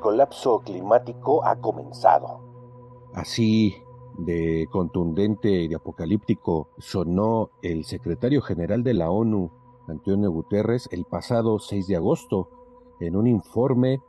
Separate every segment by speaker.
Speaker 1: Colapso climático ha comenzado.
Speaker 2: Así de contundente y de apocalíptico sonó el secretario general de la ONU, Antonio Guterres, el pasado 6 de agosto, en un informe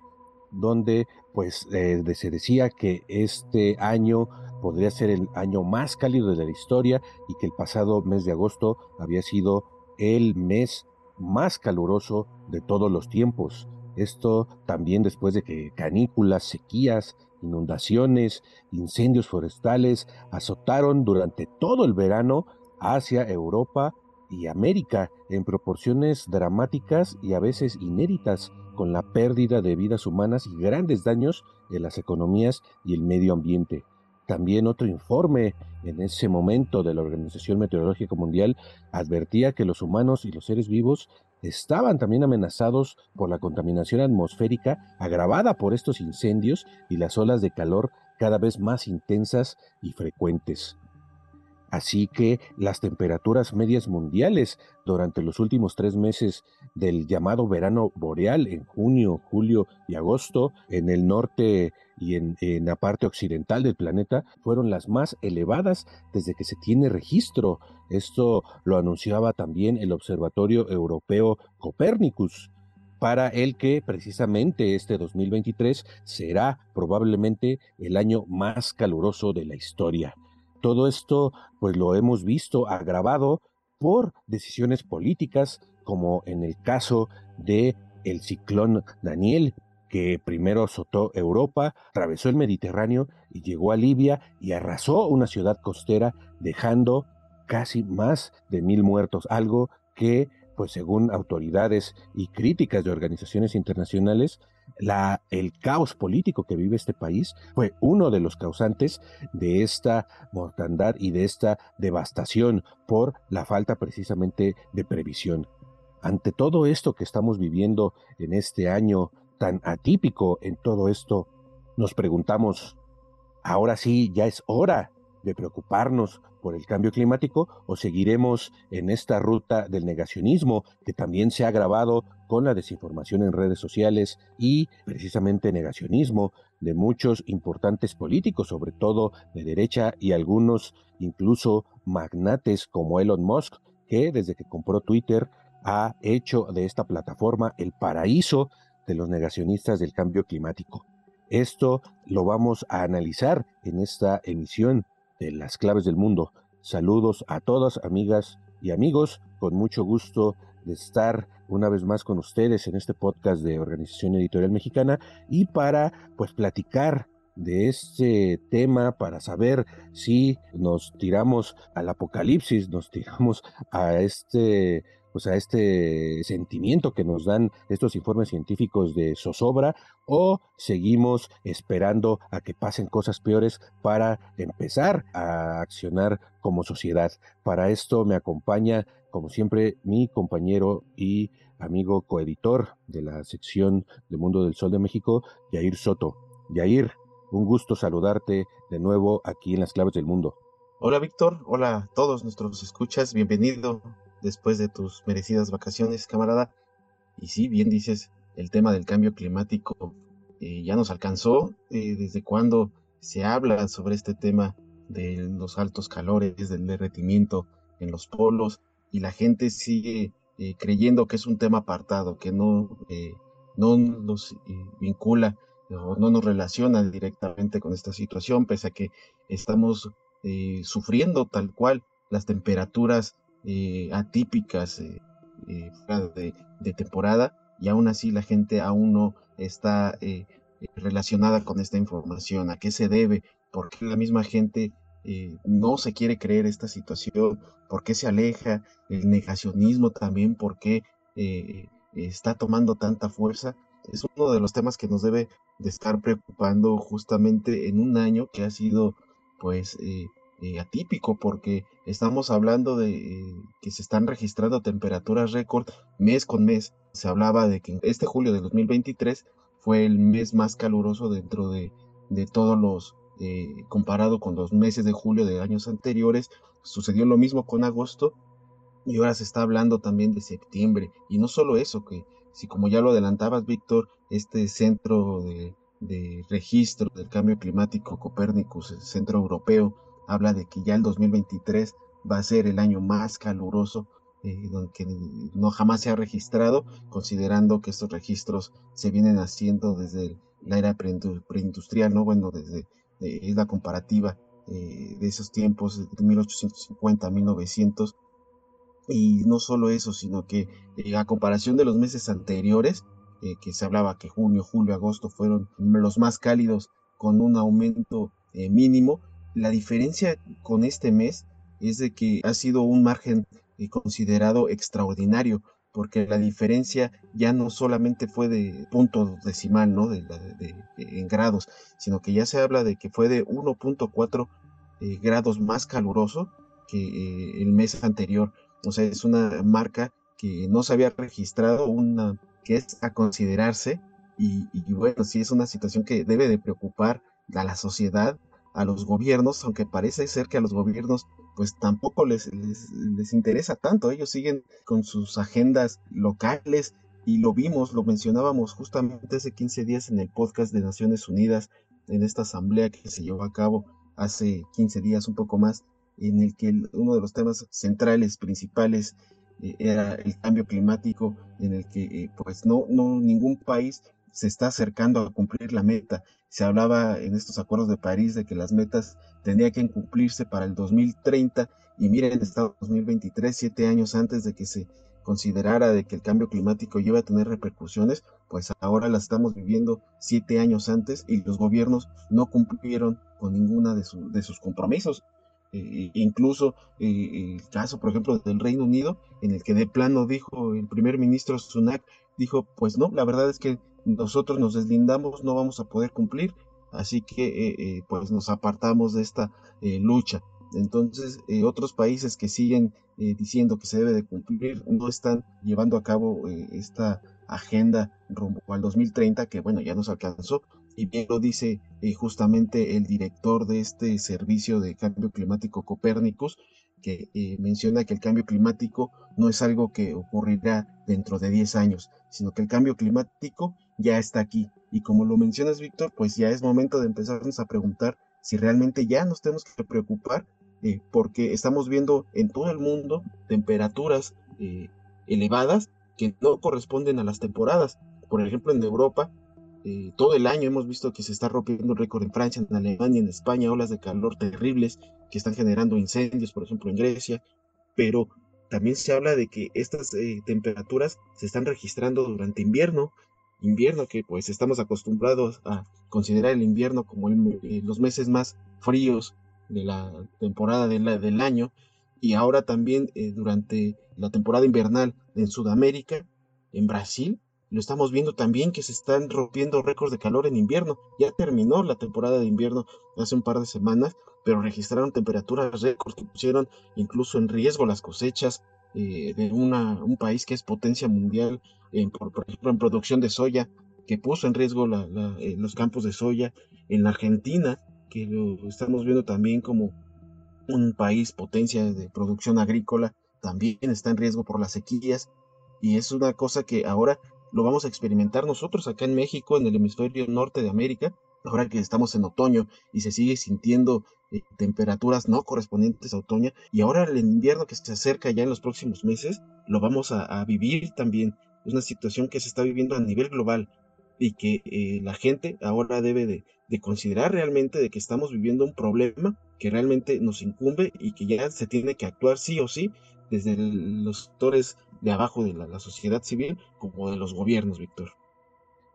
Speaker 2: donde pues eh, se decía que este año podría ser el año más cálido de la historia y que el pasado mes de agosto había sido el mes más caluroso de todos los tiempos. Esto también después de que canículas, sequías, inundaciones, incendios forestales azotaron durante todo el verano hacia Europa y América en proporciones dramáticas y a veces inéditas, con la pérdida de vidas humanas y grandes daños en las economías y el medio ambiente. También otro informe en ese momento de la Organización Meteorológica Mundial advertía que los humanos y los seres vivos estaban también amenazados por la contaminación atmosférica agravada por estos incendios y las olas de calor cada vez más intensas y frecuentes. Así que las temperaturas medias mundiales durante los últimos tres meses del llamado verano boreal en junio, julio y agosto en el norte y en, la parte occidental del planeta fueron las más elevadas desde que se tiene registro. Esto lo anunciaba también el Observatorio Europeo Copernicus para el que precisamente este 2023 será probablemente el año más caluroso de la historia. Todo esto, pues lo hemos visto agravado por decisiones políticas, como en el caso de el ciclón Daniel, que primero azotó Europa, atravesó el Mediterráneo y llegó a Libia y arrasó una ciudad costera, dejando casi más de mil muertos, algo que pues según autoridades y críticas de organizaciones internacionales, el caos político que vive este país fue uno de los causantes de esta mortandad y de esta devastación por la falta precisamente de previsión. Ante todo esto que estamos viviendo en este año tan atípico en todo esto, nos preguntamos, ahora sí, ya es hora de preocuparnos por el cambio climático o seguiremos en esta ruta del negacionismo que también se ha agravado con la desinformación en redes sociales y precisamente negacionismo de muchos importantes políticos, sobre todo de derecha y algunos incluso magnates como Elon Musk, que desde que compró Twitter ha hecho de esta plataforma el paraíso de los negacionistas del cambio climático. Esto lo vamos a analizar en esta emisión de las claves del mundo. Saludos a todas, amigas y amigos, con mucho gusto de estar una vez más con ustedes en este podcast de Organización Editorial Mexicana y para pues platicar de este tema para saber si nos tiramos al apocalipsis, nos tiramos a este pues a este sentimiento que nos dan estos informes científicos de zozobra o seguimos esperando a que pasen cosas peores para empezar a accionar como sociedad. Para esto me acompaña, como siempre, mi compañero y amigo coeditor de la sección de Mundo del Sol de México, Yair Soto. Yair, un gusto saludarte de nuevo aquí en las claves del mundo.
Speaker 3: Hola Víctor, hola a todos nuestros escuchas, bienvenido después de tus merecidas vacaciones, camarada. Y sí, bien dices, el tema del cambio climático eh, ya nos alcanzó, eh, desde cuando se habla sobre este tema de los altos calores, del derretimiento en los polos, y la gente sigue eh, creyendo que es un tema apartado, que no, no nos vincula o no nos relaciona directamente con esta situación, pese a que estamos sufriendo tal cual las temperaturas atípicas de, de temporada y aún así la gente aún no está eh, relacionada con esta información, a qué se debe, por qué la misma gente eh, no se quiere creer esta situación, por qué se aleja, el negacionismo también, por qué eh, está tomando tanta fuerza. Es uno de los temas que nos debe de estar preocupando justamente en un año que ha sido pues atípico porque estamos hablando de que se están registrando temperaturas récord mes con mes se hablaba de que este julio de 2023 fue el mes más caluroso dentro de, todos los, eh, comparado con los meses de julio de años anteriores. Sucedió lo mismo con agosto y ahora se está hablando también de septiembre. Y no solo eso, que si como ya lo adelantabas, Víctor, este centro de, de registro del cambio climático Copérnicus, el centro europeo, habla de que ya el 2023 va a ser el año más caluroso eh, que no jamás se ha registrado, considerando que estos registros se vienen haciendo desde la era preindustrial, ¿no? Bueno, desde es la comparativa eh, de esos tiempos, de 1850 a 1900. Y no solo eso, sino que eh, a comparación de los meses anteriores, que se hablaba que junio, julio, agosto fueron los más cálidos con un aumento mínimo, la diferencia con este mes es de que ha sido un margen considerado extraordinario, porque la diferencia ya no solamente fue de punto decimal, ¿no? De, en grados, sino que ya se habla de que fue de 1.4 eh, grados más caluroso que eh, el mes anterior. O sea, es una marca que no se había registrado, una que es a considerarse y, y bueno, sí es una situación que debe de preocupar a la sociedad, a los gobiernos, aunque parece ser que a los gobiernos pues tampoco les, les, interesa tanto. Ellos siguen con sus agendas locales y lo vimos, lo mencionábamos justamente hace 15 días en el podcast de Naciones Unidas, en esta asamblea que se llevó a cabo hace 15 días, un poco más, en el que uno de los temas centrales, principales, eh, era el cambio climático, en el que eh, pues no, no ningún país se está acercando a cumplir la meta. Se hablaba en estos acuerdos de París de que las metas tendrían que cumplirse para el 2030 y miren, está 2023, siete años antes de que se considerara de que el cambio climático iba a tener repercusiones, pues ahora las estamos viviendo siete años antes y los gobiernos no cumplieron con ninguna de, sus compromisos. Eh, incluso eh, el caso, por ejemplo, del Reino Unido, en el que de plano dijo el primer ministro Sunak, dijo, pues no, la verdad es que nosotros nos deslindamos, no vamos a poder cumplir, así que eh, eh, pues nos apartamos de esta eh, lucha. Entonces, otros países que siguen diciendo que se debe de cumplir no están llevando a cabo esta agenda rumbo al 2030, que bueno, ya nos alcanzó. Y bien lo dice justamente el director de este servicio de cambio climático Copérnicus, que menciona que el cambio climático no es algo que ocurrirá dentro de 10 años, sino que el cambio climático ya está aquí. Y como lo mencionas, Víctor, pues ya es momento de empezarnos a preguntar si realmente ya nos tenemos que preocupar, eh, porque estamos viendo en todo el mundo temperaturas eh, elevadas que no corresponden a las temporadas. Por ejemplo, en Europa, eh, todo el año hemos visto que se está rompiendo un récord en Francia, en Alemania, en España, olas de calor terribles que están generando incendios, por ejemplo, en Grecia, pero también se habla de que estas temperaturas se están registrando durante invierno invierno, que pues estamos acostumbrados a considerar el invierno como eh, los meses más fríos de la temporada del año, y ahora también eh, durante la temporada invernal en Sudamérica, en Brasil, lo estamos viendo también que se están rompiendo récords de calor en invierno. Ya terminó la temporada de invierno hace un par de semanas, pero registraron temperaturas récords que pusieron incluso en riesgo las cosechas eh, de un país que es potencia mundial en, por, ejemplo, en producción de soya, que puso en riesgo eh, los campos de soya, en la Argentina, que lo estamos viendo también como un país potencia de producción agrícola, también está en riesgo por las sequías, y es una cosa que ahora lo vamos a experimentar nosotros acá en México, en el hemisferio norte de América, ahora que estamos en otoño y se sigue sintiendo eh, temperaturas no correspondientes a otoño, y ahora el invierno que se acerca ya en los próximos meses, lo vamos a, vivir también. Es una situación que se está viviendo a nivel global y que eh, la gente ahora debe de, de considerar realmente de que estamos viviendo un problema que realmente nos incumbe y que ya se tiene que actuar sí o sí desde los sectores de abajo de la, sociedad civil como de los gobiernos, Víctor.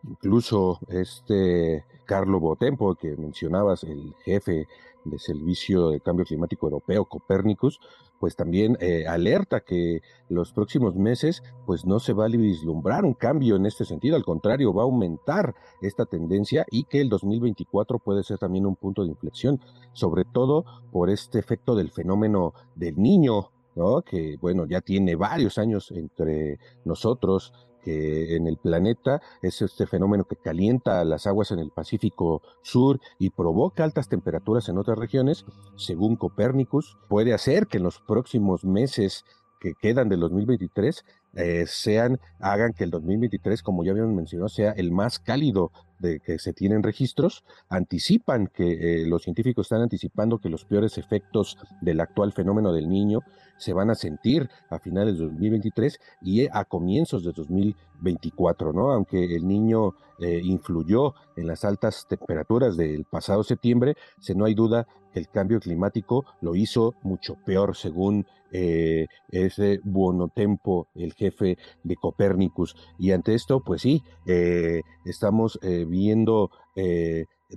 Speaker 2: Incluso este Carlo Botempo, que mencionabas, el jefe del Servicio de Cambio Climático Europeo, Copérnicus, pues también eh, alerta que los próximos meses pues no se va a vislumbrar un cambio en este sentido, al contrario, va a aumentar esta tendencia y que el 2024 puede ser también un punto de inflexión, sobre todo por este efecto del fenómeno del niño, ¿no? que bueno, ya tiene varios años entre nosotros, que en el planeta es este fenómeno que calienta las aguas en el Pacífico Sur y provoca altas temperaturas en otras regiones, según Copérnicus, puede hacer que en los próximos meses que quedan del 2023 eh, sean, hagan que el 2023, como ya habíamos mencionado, sea el más cálido de que se tienen registros, anticipan que eh, los científicos están anticipando que los peores efectos del actual fenómeno del niño se van a sentir a finales de 2023 y a comienzos de 2024, ¿no? Aunque el niño eh, influyó en las altas temperaturas del pasado septiembre, se no hay duda el cambio climático lo hizo mucho peor, según eh, ese Buonotempo, el jefe de Copérnicus. Y ante esto, pues sí, eh, estamos viendo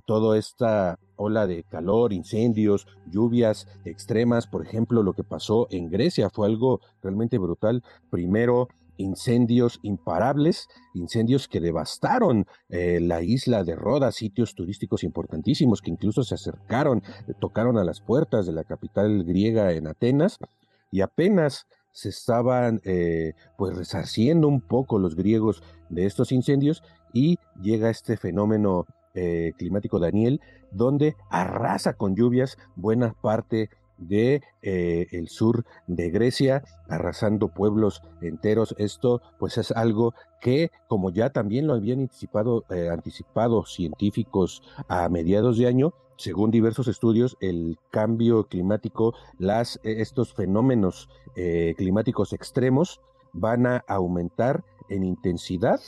Speaker 2: toda esta ola de calor, incendios, lluvias extremas, por ejemplo, lo que pasó en Grecia fue algo realmente brutal. Primero, incendios imparables, incendios que devastaron eh, la isla de Roda, sitios turísticos importantísimos que incluso se acercaron, eh, tocaron a las puertas de la capital griega en Atenas y apenas se estaban eh, pues resarciendo un poco los griegos de estos incendios y llega este fenómeno eh, climático Daniel, donde arrasa con lluvias buena parte de eh, el sur de Grecia, arrasando pueblos enteros. Esto, pues, es algo que, como ya también lo habían anticipado, eh, anticipado científicos a mediados de año, según diversos estudios, el cambio climático, las, estos fenómenos climáticos extremos van a aumentar en intensidad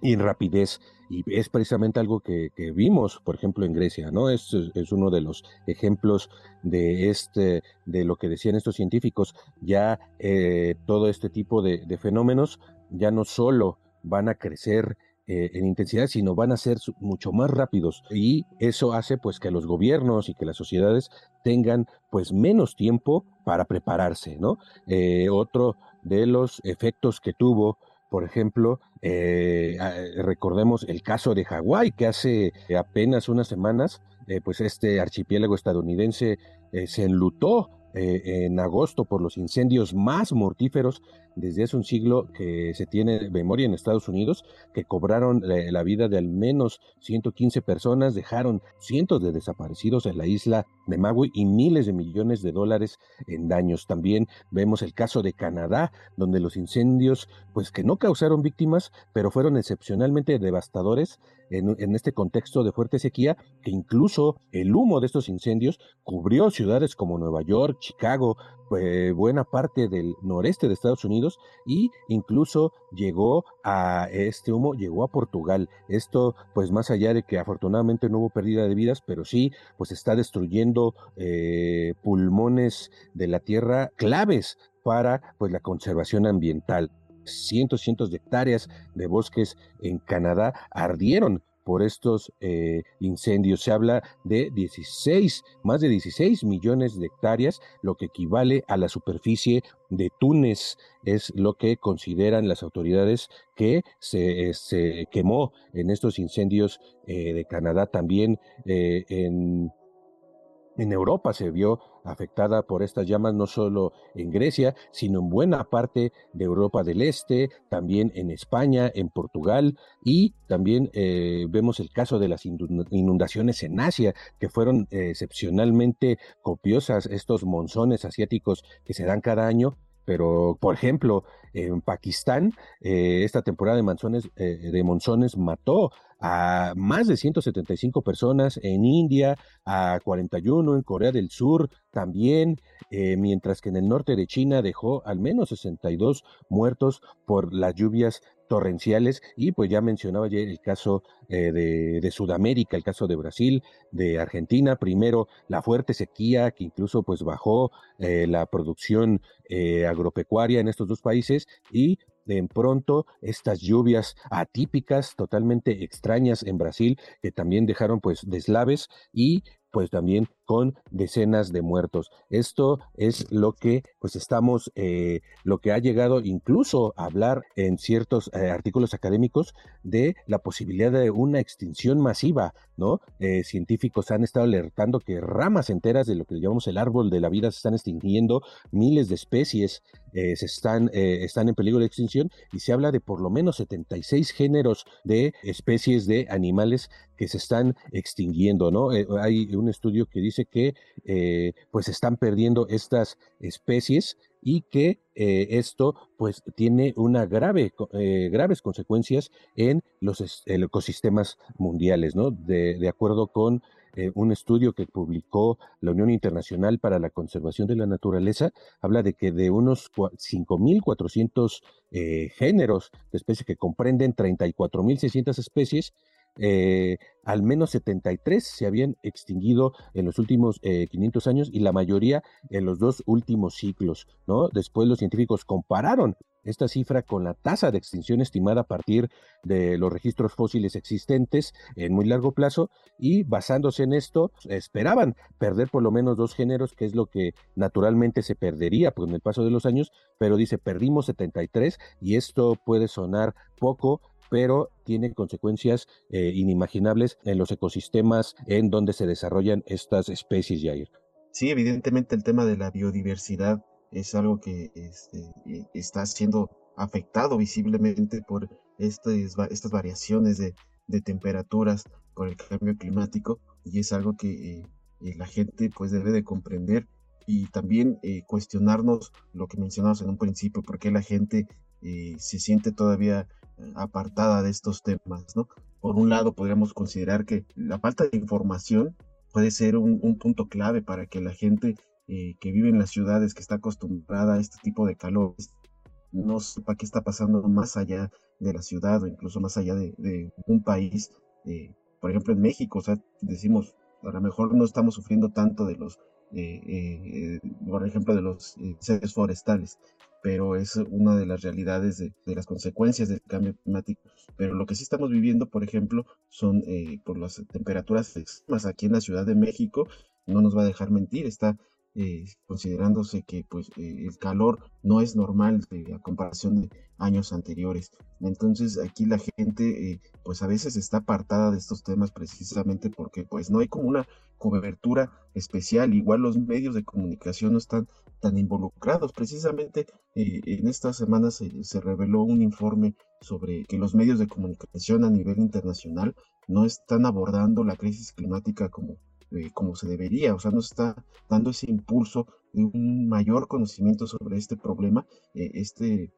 Speaker 2: y en rapidez. Y es precisamente algo que, vimos, por ejemplo, en Grecia, ¿no? Es, es, uno de los ejemplos de este, de lo que decían estos científicos. Ya eh, todo este tipo de, fenómenos ya no solo van a crecer eh, en intensidad, sino van a ser mucho más rápidos. Y eso hace pues que los gobiernos y que las sociedades tengan pues menos tiempo para prepararse, ¿no? Eh, otro de los efectos que tuvo por ejemplo, eh, recordemos el caso de Hawái, que hace apenas unas semanas, eh, pues este archipiélago estadounidense eh, se enlutó en agosto por los incendios más mortíferos desde hace un siglo que se tiene memoria en Estados Unidos, que cobraron la, vida de al menos 115 personas, dejaron cientos de desaparecidos en la isla de Maui y miles de millones de dólares en daños. También vemos el caso de Canadá, donde los incendios, pues que no causaron víctimas, pero fueron excepcionalmente devastadores en, este contexto de fuerte sequía, que incluso el humo de estos incendios cubrió ciudades como Nueva York, Chicago, buena parte del noreste de Estados Unidos y incluso llegó a este humo, llegó a Portugal. Esto, pues más allá de que afortunadamente no hubo pérdida de vidas, pero sí, pues está destruyendo eh, pulmones de la tierra claves para pues la conservación ambiental cientos, cientos de hectáreas de bosques en Canadá ardieron por estos eh, incendios. Se habla de 16, más de 16 millones de hectáreas, lo que equivale a la superficie de Túnez, es lo que consideran las autoridades que se, se quemó en estos incendios eh, de Canadá, también eh, en en Europa se vio afectada por estas llamas no solo en Grecia, sino en buena parte de Europa del Este, también en España, en Portugal y también eh, vemos el caso de las inundaciones en Asia, que fueron eh, excepcionalmente copiosas estos monzones asiáticos que se dan cada año Pero, por ejemplo, en Pakistán, eh, esta temporada de monzones, eh, de monzones mató a más de 175 personas, en India a 41, en Corea del Sur también, eh, mientras que en el norte de China dejó al menos 62 muertos por las lluvias torrenciales y pues ya mencionaba ayer el caso eh, de, Sudamérica, el caso de Brasil, de Argentina, primero la fuerte sequía que incluso pues bajó eh, la producción eh, agropecuaria en estos dos países y de pronto estas lluvias atípicas, totalmente extrañas en Brasil, que también dejaron pues deslaves y pues también con decenas de muertos. Esto es lo que pues estamos, eh, lo que ha llegado incluso a hablar en ciertos eh, artículos académicos de la posibilidad de una extinción masiva, ¿no? Eh, científicos han estado alertando que ramas enteras de lo que llamamos el árbol de la vida se están extinguiendo, miles de especies se están, están en peligro de extinción y se habla de por lo menos 76 géneros de especies de animales que se están extinguiendo, ¿no? hay un estudio que dice que eh, pues están perdiendo estas especies y que eh, esto pues tiene una grave, eh, graves consecuencias en los ecosistemas mundiales, ¿no? De, acuerdo con un estudio que publicó la Unión Internacional para la Conservación de la Naturaleza, habla de que de unos 5.400 géneros de especies que comprenden 34.600 especies, eh, al menos 73 se habían extinguido en los últimos 500 eh, años y la mayoría en los dos últimos ciclos, ¿no? Después los científicos compararon esta cifra con la tasa de extinción estimada a partir de los registros fósiles existentes en muy largo plazo y basándose en esto esperaban perder por lo menos dos géneros, que es lo que naturalmente se perdería con el paso de los años, pero dice perdimos 73 y esto puede sonar poco, pero tiene consecuencias eh, inimaginables en los ecosistemas en donde se desarrollan estas especies, Jair.
Speaker 3: Sí, evidentemente el tema de la biodiversidad es algo que este, e, está siendo afectado visiblemente por estas, estas variaciones de, temperaturas, por el cambio climático, y es algo que eh, eh, la gente pues debe de comprender y también cuestionarnos lo que mencionamos en un principio, por qué la gente se siente todavía apartada de estos temas, ¿no? Por un lado, podríamos considerar que la falta de información puede ser un, punto clave para que la gente eh, que vive en las ciudades, que está acostumbrada a este tipo de calor, no sepa qué está pasando más allá de la ciudad o incluso más allá de, un país. Eh, por ejemplo, en México, o sea, decimos, a lo mejor no estamos sufriendo tanto de los, eh, por ejemplo, de los incendios forestales, pero es una de las realidades de, las consecuencias del cambio climático. Pero lo que sí estamos viviendo, por ejemplo, son eh, por las temperaturas extremas aquí en la Ciudad de México, no nos va a dejar mentir, está eh, considerándose que pues eh, el calor no es normal a comparación de años anteriores. Entonces aquí la gente eh, pues a veces está apartada de estos temas precisamente porque pues no hay como una cobertura especial. Igual los medios de comunicación no están tan involucrados. Precisamente en estas semanas se reveló un informe sobre que los medios de comunicación a nivel internacional no están abordando la crisis climática como eh, como se debería, o sea, nos está dando ese impulso de un mayor conocimiento sobre este problema, eh, este,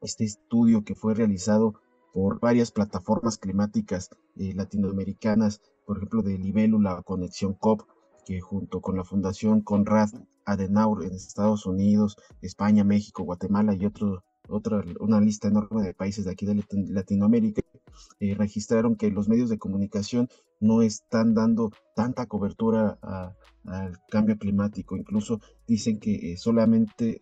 Speaker 3: este estudio que fue realizado por varias plataformas climáticas eh, latinoamericanas, por ejemplo, de Libélula Conexión COP, que junto con la Fundación Conrad Adenauer en Estados Unidos, España, México, Guatemala y otro, otra, una lista enorme de países de aquí de Latinoamérica, eh, registraron que los medios de comunicación no están dando tanta cobertura al cambio climático. Incluso dicen que eh, solamente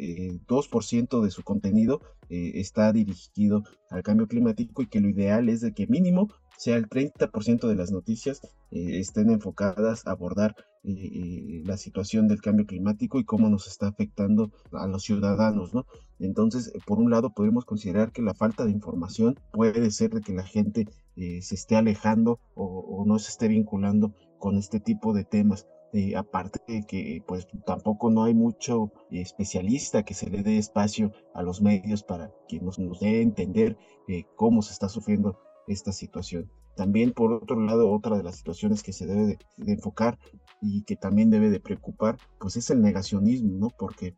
Speaker 3: 2% eh, de su contenido está dirigido al cambio climático y que lo ideal es de que mínimo sea el 30% de las noticias estén enfocadas a abordar la situación del cambio climático y cómo nos está afectando a los ciudadanos, ¿no? Entonces, por un lado, podemos considerar que la falta de información puede ser de que la gente eh, se esté alejando o, no se esté vinculando con este tipo de temas. Eh, aparte de que pues tampoco no hay mucho especialista que se le dé espacio a los medios para que nos, nos dé entender eh, cómo se está sufriendo esta situación. También, por otro lado, otra de las situaciones que se debe de, enfocar y que también debe de preocupar, pues es el negacionismo, ¿no? Porque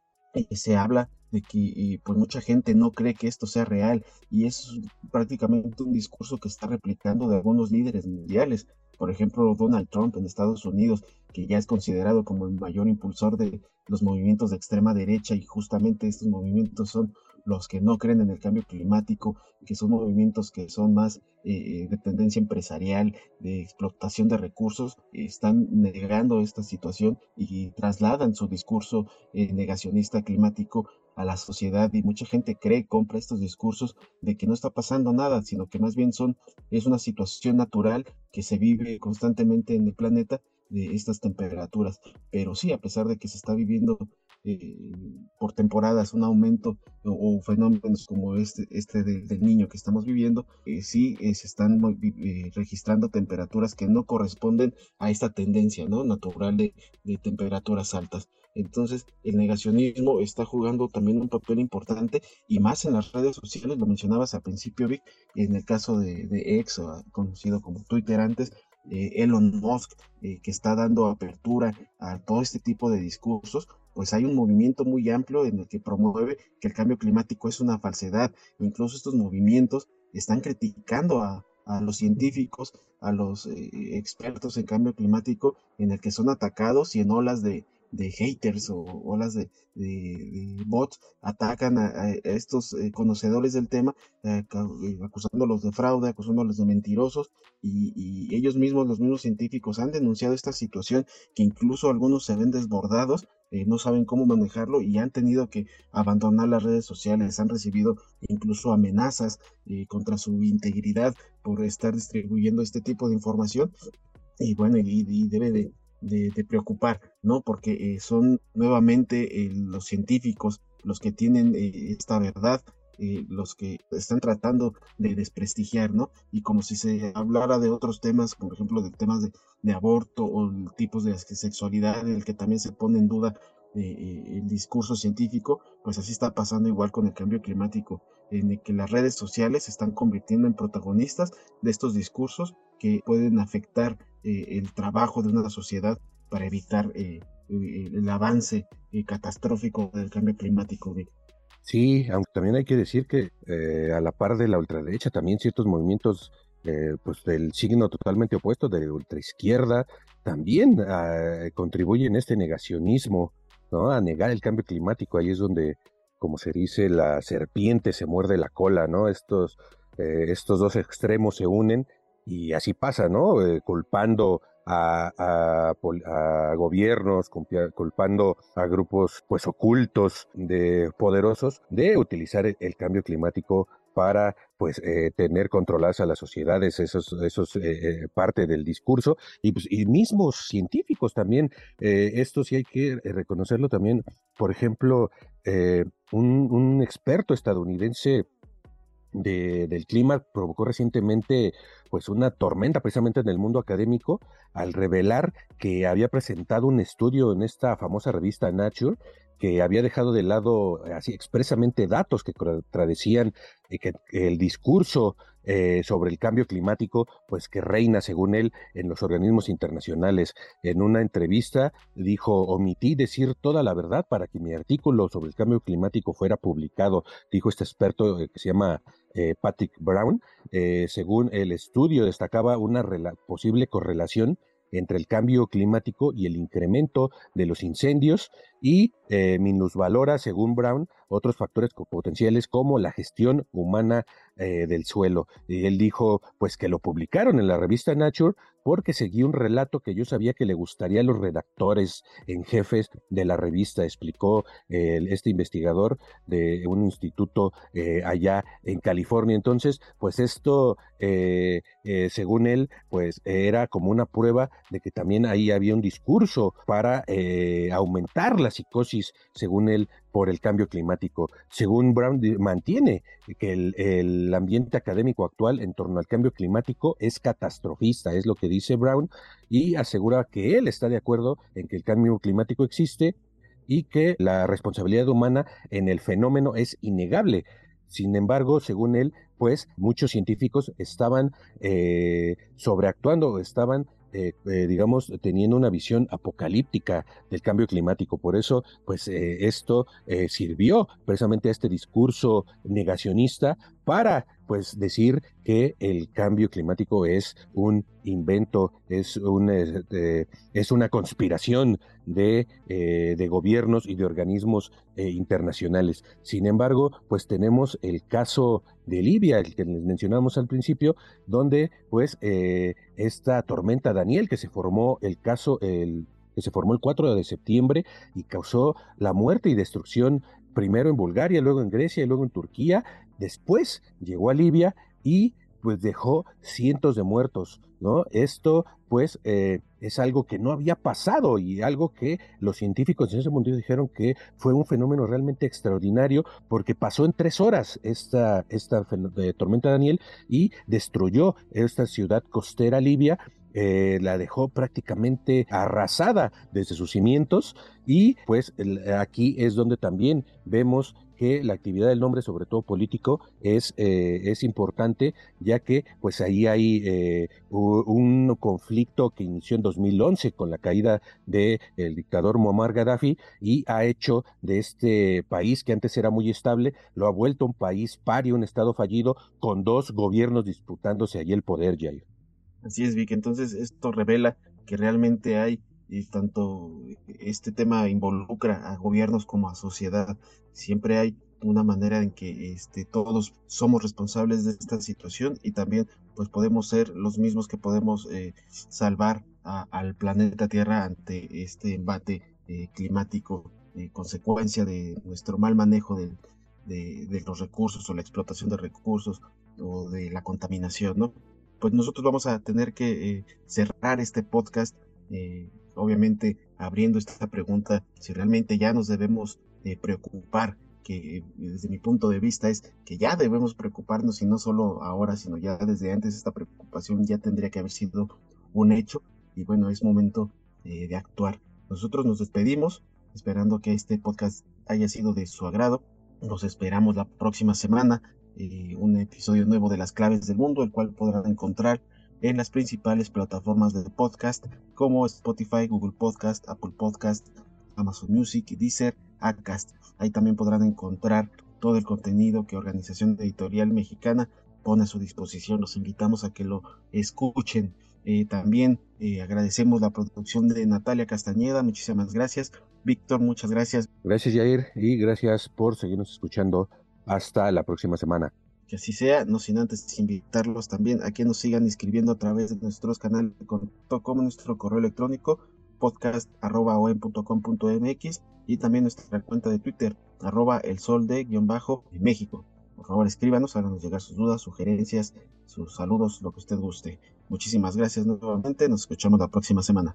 Speaker 3: se habla de que pues mucha gente no cree que esto sea real y es prácticamente un discurso que está replicando de algunos líderes mundiales. Por ejemplo, Donald Trump en Estados Unidos, que ya es considerado como el mayor impulsor de los movimientos de extrema derecha y justamente estos movimientos son los que no creen en el cambio climático, que son movimientos que son más eh, de tendencia empresarial, de explotación de recursos, están negando esta situación y trasladan su discurso eh, negacionista climático a la sociedad y mucha gente cree, compra estos discursos de que no está pasando nada, sino que más bien son, es una situación natural que se vive constantemente en el planeta de estas temperaturas. Pero sí, a pesar de que se está viviendo eh, por temporadas un aumento o, fenómenos como este, este del niño que estamos viviendo, eh, sí eh, se están registrando temperaturas que no corresponden a esta tendencia ¿no? natural de, temperaturas altas. Entonces, el negacionismo está jugando también un papel importante y más en las redes sociales, lo mencionabas al principio, Vic, en el caso de, de X, conocido como Twitter antes, Elon Musk, que está dando apertura a todo este tipo de discursos, pues hay un movimiento muy amplio en el que promueve que el cambio climático es una falsedad. Incluso estos movimientos están criticando a, los científicos, a los eh, expertos en cambio climático, en el que son atacados y en olas de, haters o olas de, bots atacan a, estos eh, conocedores del tema, eh, acusándolos de fraude, acusándolos de mentirosos, y, ellos mismos, los mismos científicos, han denunciado esta situación que incluso algunos se ven desbordados, no saben cómo manejarlo y han tenido que abandonar las redes sociales, han recibido incluso amenazas contra su integridad por estar distribuyendo este tipo de información. Y bueno, y debe de, preocupar, ¿no? Porque eh, son nuevamente eh, los científicos los que tienen eh, esta verdad, los que están tratando de desprestigiar, ¿no? Y como si se hablara de otros temas, por ejemplo, de temas de, aborto o tipos de sexualidad, en el que también se pone en duda el discurso científico, pues así está pasando igual con el cambio climático, en el que las redes sociales se están convirtiendo en protagonistas de estos discursos que pueden afectar eh, el trabajo de una sociedad para evitar eh, eh, el avance catastrófico del cambio climático.
Speaker 2: Sí, aunque también hay que decir que a la par de la ultraderecha, también ciertos movimientos pues del signo totalmente opuesto de ultraizquierda también ah, contribuyen a este negacionismo, ¿no? A negar el cambio climático. Ahí es donde, como se dice, la serpiente se muerde la cola, ¿no? Estos, estos dos extremos se unen y así pasa, ¿no? Eh, culpando a, a, gobiernos, culpando a grupos pues ocultos de poderosos de utilizar el, cambio climático para pues eh, tener controladas a las sociedades, eso es eh, parte del discurso, y, pues, y mismos científicos también, esto sí hay que reconocerlo también, por ejemplo, un experto estadounidense del clima provocó recientemente pues una tormenta precisamente en el mundo académico al revelar que había presentado un estudio en esta famosa revista Nature que había dejado de lado así expresamente datos que contradecían eh, que el discurso eh, sobre el cambio climático, pues que reina, según él, en los organismos internacionales. En una entrevista dijo, omití decir toda la verdad para que mi artículo sobre el cambio climático fuera publicado, dijo este experto eh, que se llama Patrick Brown. según el estudio, destacaba una posible correlación entre el cambio climático y el incremento de los incendios y eh, minusvalora, según Brown, otros factores potenciales como la gestión humana eh, del suelo. Y él dijo, pues que lo publicaron en la revista Nature porque seguía un relato que yo sabía que le gustaría a los redactores en jefes de la revista, explicó este investigador de un instituto eh, allá en California. Entonces, pues esto, según él, pues era como una prueba de que también ahí había un discurso para aumentar la psicosis, según él, por el cambio climático. Según Brown, mantiene que el, ambiente académico actual en torno al cambio climático es catastrofista, es lo que dice Brown, y asegura que él está de acuerdo en que el cambio climático existe y que la responsabilidad humana en el fenómeno es innegable. Sin embargo, según él, pues muchos científicos estaban eh, sobreactuando, estaban eh, eh, digamos, teniendo una visión apocalíptica del cambio climático. Por eso, pues esto sirvió precisamente a este discurso negacionista para pues decir que el cambio climático es un invento, es, un, es una conspiración de, eh, de, gobiernos y de organismos eh, internacionales. Sin embargo, pues tenemos el caso de Libia, el que les mencionamos al principio, donde pues eh, esta tormenta Daniel que se formó el caso, el, que se formó el 4 de septiembre y causó la muerte y destrucción primero en Bulgaria, luego en Grecia y luego en Turquía, Después llegó a Libia y pues dejó cientos de muertos, ¿no? Esto pues eh, es algo que no había pasado y algo que los científicos en ese momento dijeron que fue un fenómeno realmente extraordinario porque pasó en tres horas esta, esta tormenta Daniel y destruyó esta ciudad costera libia eh, la dejó prácticamente arrasada desde sus cimientos y pues aquí es donde también vemos que la actividad del nombre, sobre todo político, es, eh, es importante, ya que pues ahí hay eh, un conflicto que inició en 2011 con la caída del dictador Muammar Gaddafi y ha hecho de este país, que antes era muy estable, lo ha vuelto un país pario, un estado fallido, con dos gobiernos disputándose allí el poder, Jair.
Speaker 3: Así es, Vic. Entonces esto revela que realmente hay y tanto este tema involucra a gobiernos como a sociedad. Siempre hay una manera en que este, todos somos responsables de esta situación y también pues podemos ser los mismos que podemos eh, salvar al planeta Tierra ante este embate eh, climático, eh, consecuencia de nuestro mal manejo de, de, los recursos o la explotación de recursos o de la contaminación, ¿no? Pues nosotros vamos a tener que cerrar este podcast obviamente abriendo esta pregunta si realmente ya nos debemos eh, preocupar, que desde mi punto de vista es que ya debemos preocuparnos y no solo ahora, sino ya desde antes esta preocupación ya tendría que haber sido un hecho y bueno, es momento eh, de actuar. Nosotros nos despedimos esperando que este podcast haya sido de su agrado. Nos esperamos la próxima semana, eh, un episodio nuevo de las claves del mundo, el cual podrán encontrar en las principales plataformas de podcast como Spotify, Google Podcast, Apple Podcast, Amazon Music, Deezer, Acast. Ahí también podrán encontrar todo el contenido que Organización Editorial Mexicana pone a su disposición. Los invitamos a que lo escuchen. Eh, también eh, agradecemos la producción de Natalia Castañeda. Muchísimas gracias. Víctor, muchas gracias.
Speaker 2: Gracias, Jair, y gracias por seguirnos escuchando. Hasta la próxima semana
Speaker 3: que así sea, no sin antes invitarlos también a que nos sigan escribiendo a través de nuestros canales como nuestro correo electrónico podcast.com.mx y también nuestra cuenta de Twitter, arroba el sol de guion bajo en México. Por favor, escríbanos, háganos llegar sus dudas, sugerencias, sus saludos, lo que usted guste. Muchísimas gracias nuevamente, nos escuchamos la próxima semana.